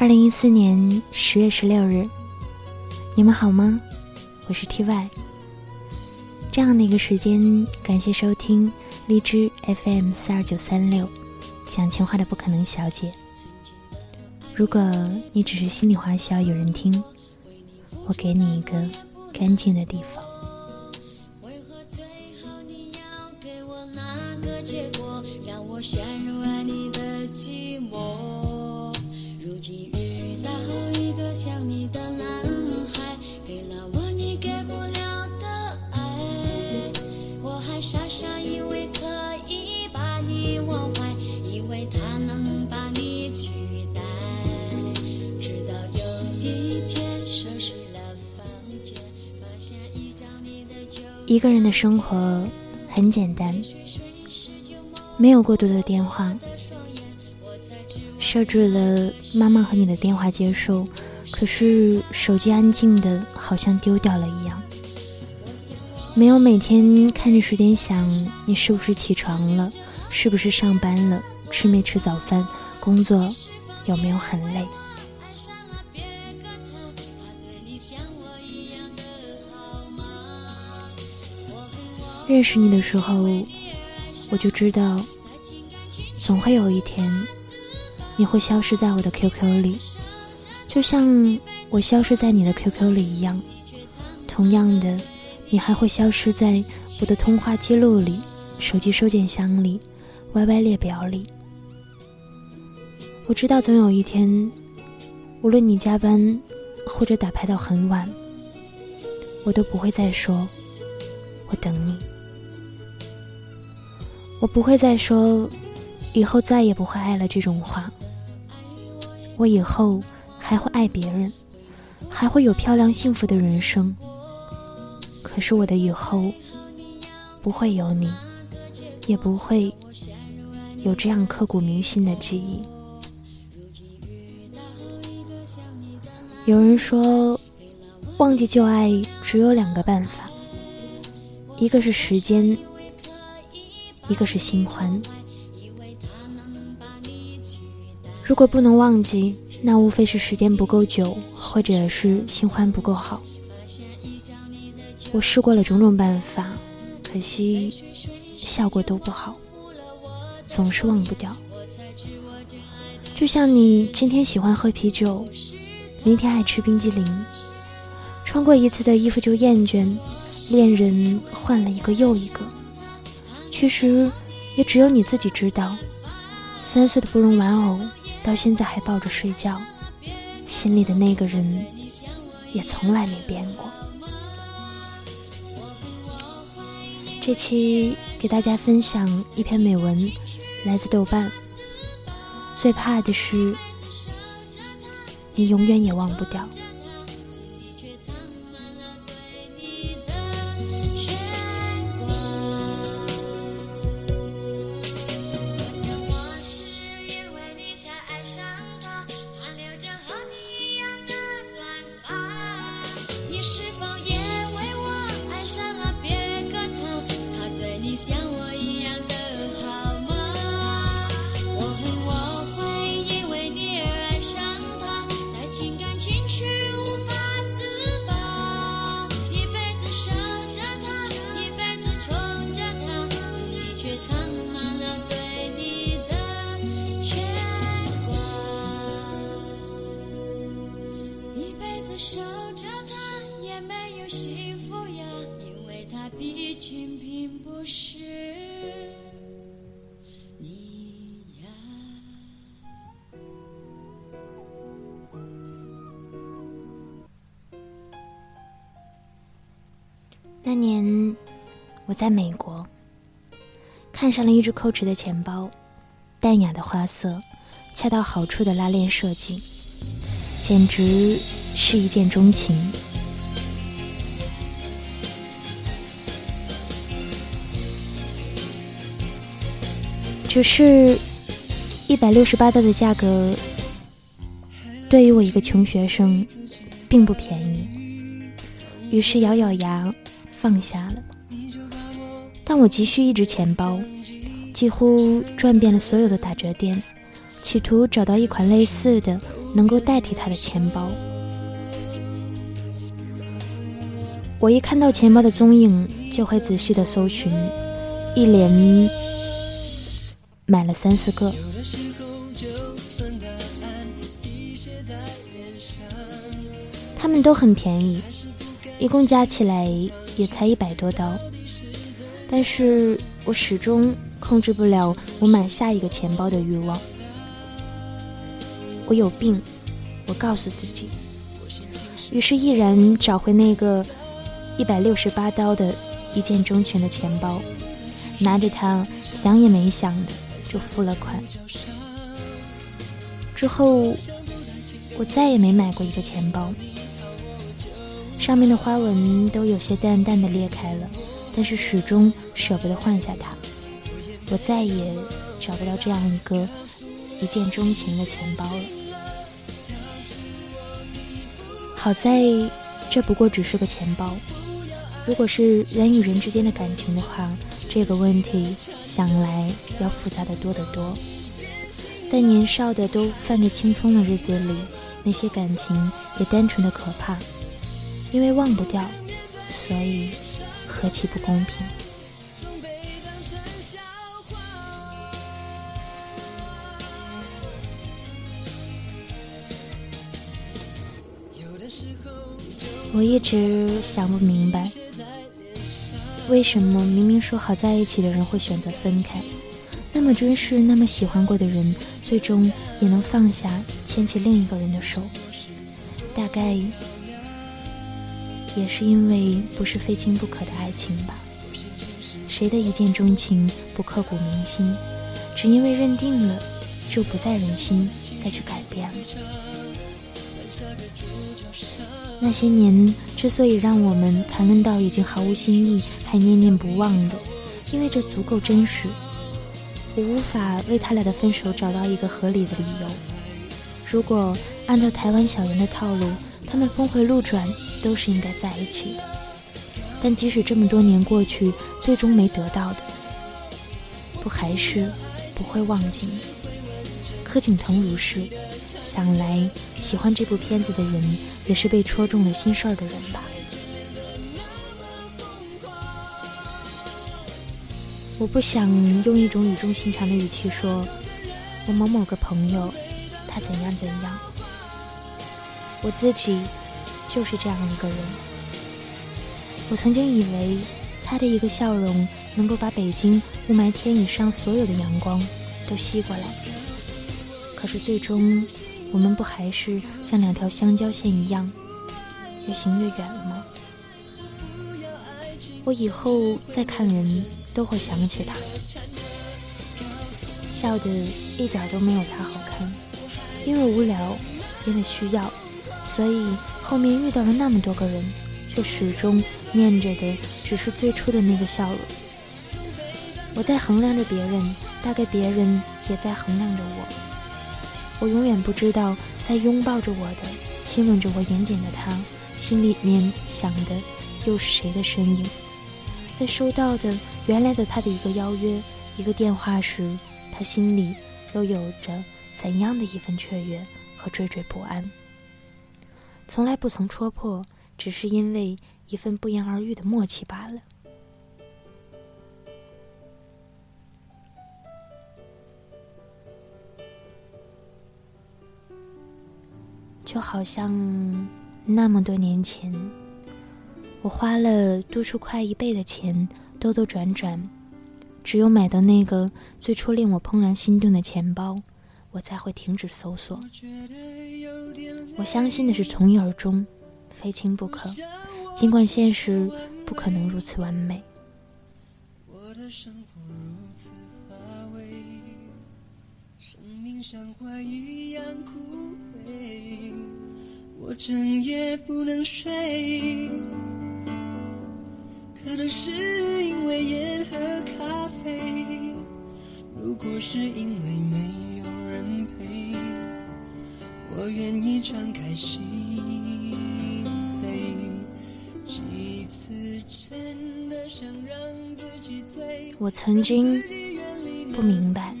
二零一四年十月十六日，你们好吗？我是 T Y。这样的一个时间，感谢收听荔枝 FM 四二九三六，讲情话的不可能小姐。如果你只是心里话需要有人听，我给你一个干净的地方。一个人的生活很简单，没有过多的电话，设置了妈妈和你的电话接收，可是手机安静的，好像丢掉了一样。没有每天看着时间想你是不是起床了，是不是上班了，吃没吃早饭，工作有没有很累。认识你的时候，我就知道，总会有一天，你会消失在我的 QQ 里，就像我消失在你的 QQ 里一样。同样的，你还会消失在我的通话记录里、手机收件箱里、YY 列表里。我知道，总有一天，无论你加班或者打牌到很晚，我都不会再说“我等你”。我不会再说，以后再也不会爱了这种话。我以后还会爱别人，还会有漂亮幸福的人生。可是我的以后不会有你，也不会有这样刻骨铭心的记忆。有人说，忘记旧爱只有两个办法，一个是时间。一个是新欢，如果不能忘记，那无非是时间不够久，或者是新欢不够好。我试过了种种办法，可惜效果都不好，总是忘不掉。就像你今天喜欢喝啤酒，明天爱吃冰激凌，穿过一次的衣服就厌倦，恋人换了一个又一个。其实，也只有你自己知道。三岁的布绒玩偶，到现在还抱着睡觉，心里的那个人，也从来没变过。这期给大家分享一篇美文，来自豆瓣。最怕的是，你永远也忘不掉。守着他也没有幸福呀，因为他毕竟并不是那年，我在美国看上了一只 Coach 的钱包，淡雅的花色，恰到好处的拉链设计，简直是一见钟情。只是一百六十八刀的价格，对于我一个穷学生，并不便宜。于是咬咬牙。放下了，但我急需一只钱包，几乎转遍了所有的打折店，企图找到一款类似的能够代替它的钱包。我一看到钱包的踪影，就会仔细的搜寻，一连买了三四个。他们都很便宜，一共加起来也才一百多刀。但是我始终控制不了我买下一个钱包的欲望。我有病，我告诉自己。于是毅然找回那个。一百六十八刀的一见钟情的钱包，拿着它，想也没想的就付了款。之后，我再也没买过一个钱包，上面的花纹都有些淡淡的裂开了，但是始终舍不得换下它。我再也找不到这样一个一见钟情的钱包了。好在，这不过只是个钱包。如果是人与人之间的感情的话，这个问题想来要复杂的多得多。在年少的都泛着青葱的日子里，那些感情也单纯的可怕，因为忘不掉，所以何其不公平。我一直想不明白。为什么明明说好在一起的人会选择分开？那么珍视、那么喜欢过的人，最终也能放下牵起另一个人的手？大概也是因为不是非亲不可的爱情吧。谁的一见钟情不刻骨铭心？只因为认定了，就不再忍心再去改变了。那些年之所以让我们谈论到已经毫无新意，还念念不忘的，因为这足够真实。我无法为他俩的分手找到一个合理的理由。如果按照台湾小圆的套路，他们峰回路转都是应该在一起的。但即使这么多年过去，最终没得到的，不还是不会忘记吗？柯景腾如是。想来，喜欢这部片子的人也是被戳中了心事儿的人吧。我不想用一种语重心长的语气说，我某某个朋友，他怎样怎样。我自己就是这样一个人。我曾经以为，他的一个笑容能够把北京雾霾天以上所有的阳光都吸过来。可是最终。我们不还是像两条相交线一样，越行越远了吗？我以后再看人都会想起他，笑的一点都没有他好看。因为无聊，因为需要，所以后面遇到了那么多个人，却始终念着的只是最初的那个笑容。我在衡量着别人，大概别人也在衡量着我。我永远不知道，在拥抱着我的、亲吻着我眼睑的他，心里面想的又是谁的身影？在收到的原来的他的一个邀约、一个电话时，他心里又有着怎样的一份雀跃和惴惴不安？从来不曾戳破，只是因为一份不言而喻的默契罢了。就好像那么多年前，我花了多出快一倍的钱，兜兜转转，只有买到那个最初令我怦然心动的钱包，我才会停止搜索。我相信的是从一而终，非亲不可，尽管现实不可能如此完美。生活如此乏味，生命像花一样枯，我整夜不能睡。可能是因为烟和咖啡，如果是因为没有人陪，我愿意敞开心扉。几次真的想让自己醉，我曾经不明白。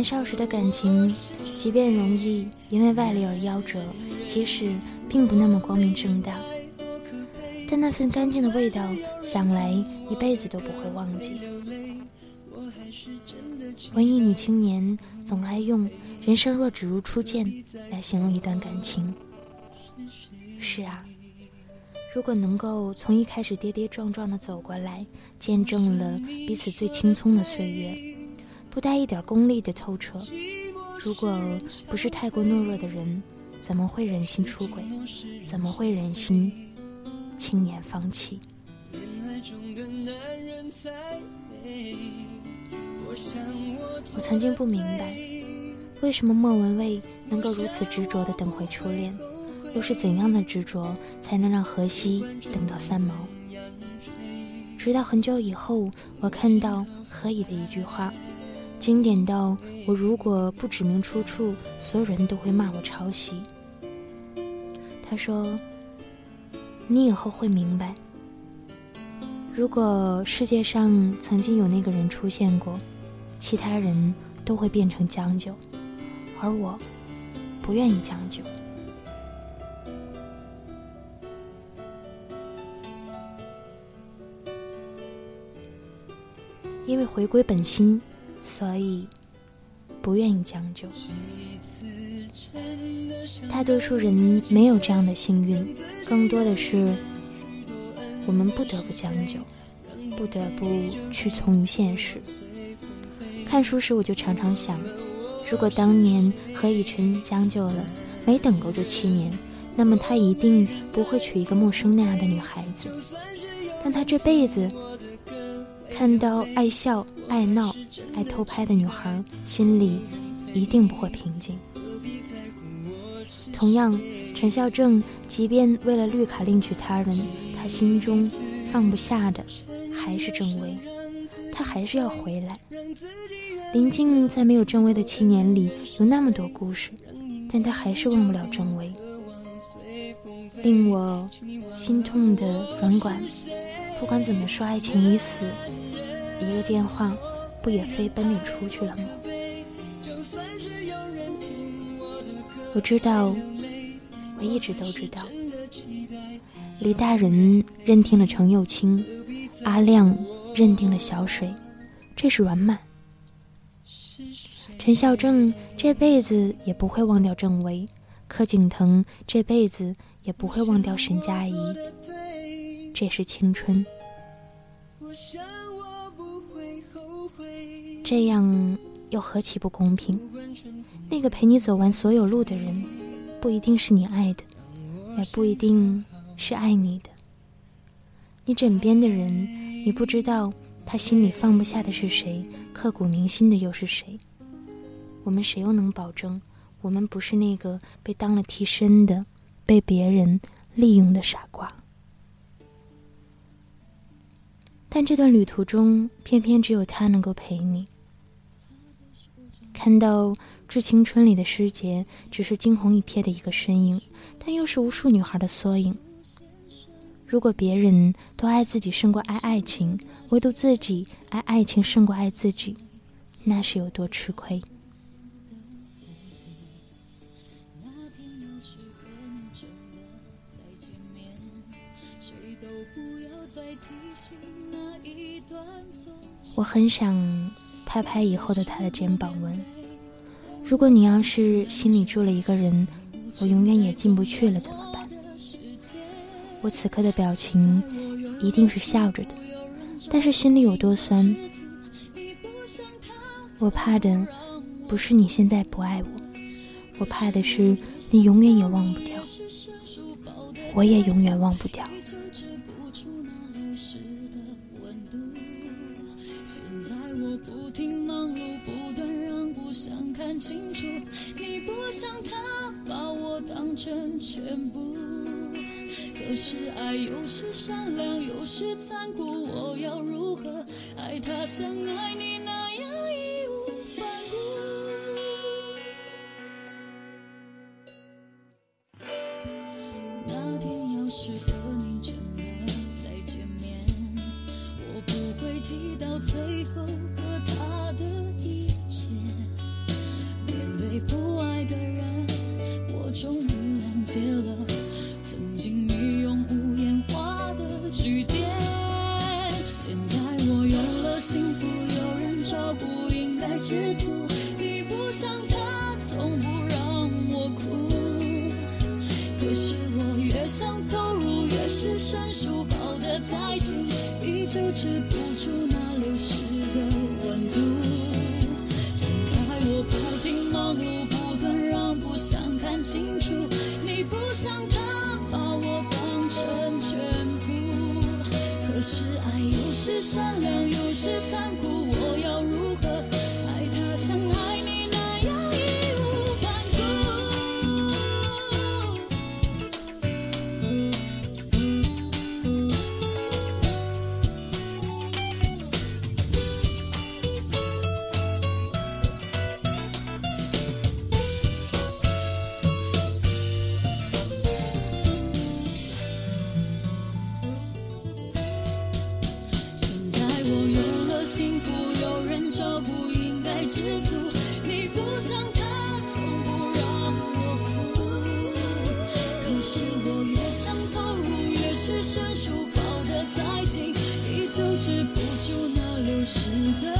年少时的感情，即便容易因为外力而夭折，即使并不那么光明正大，但那份干净的味道，想来一辈子都不会忘记。文艺女青年总爱用“人生若只如初见”来形容一段感情。是啊，如果能够从一开始跌跌撞撞的走过来，见证了彼此最青葱的岁月，不带一点功利的透彻，如果不是太过懦弱的人，怎么会忍心出轨？怎么会忍心轻言放弃？我曾经不明白，为什么莫文蔚能够如此执着地等回初恋，又是怎样的执着才能让荷西等到三毛？直到很久以后，我看到何以的一句话，经典到我如果不指明出处，所有人都会骂我抄袭。他说：“你以后会明白，如果世界上曾经有那个人出现过。”其他人都会变成将就，而我不愿意将就，因为回归本心，所以不愿意将就。大多数人没有这样的幸运，更多的是我们不得不将就，不得不屈从于现实。看书时，我就常常想，如果当年何以琛将就了，没等够这七年，那么他一定不会娶一个陌生那样的女孩子。但他这辈子看到爱笑、爱闹、爱偷拍的女孩，心里一定不会平静。同样，陈孝正即便为了绿卡另娶他人，他心中放不下的还是郑薇。他还是要回来。林静在没有郑薇的七年里有那么多故事，但他还是忘不了郑薇。令我心痛的软管，不管怎么说爱情已死，一个电话不也飞奔着出去了吗？我知道，我一直都知道，李大人认定了程又青，阿亮。认定了小水，这是圆满。陈孝正这辈子也不会忘掉郑薇，柯景腾这辈子也不会忘掉沈佳宜，这是青春。我想这样又何其不公平？那个陪你走完所有路的人，不一定是你爱的，也不一定是爱你的。你枕边的人。你不知道他心里放不下的是谁，刻骨铭心的又是谁？我们谁又能保证，我们不是那个被当了替身的、被别人利用的傻瓜？但这段旅途中，偏偏只有他能够陪你。看到《致青春》里的师姐，只是惊鸿一瞥的一个身影，但又是无数女孩的缩影。如果别人都爱自己胜过爱爱情，唯独自己爱爱情胜过爱自己，那是有多吃亏？我很想拍拍以后的他的肩膀，问：如果你要是心里住了一个人，我永远也进不去了，怎么办？我此刻的表情一定是笑着的，但是心里有多酸。我怕的不是你现在不爱我，我怕的是你永远也忘不掉，我也永远忘不掉。清楚你不像他把我当成全部。可是爱有时善良，有时残酷，我要如何爱他像爱你那再见，依旧止不住那流失。你不像他从不让我哭可是我越想投入越是生疏抱得再紧依旧止不住那流失的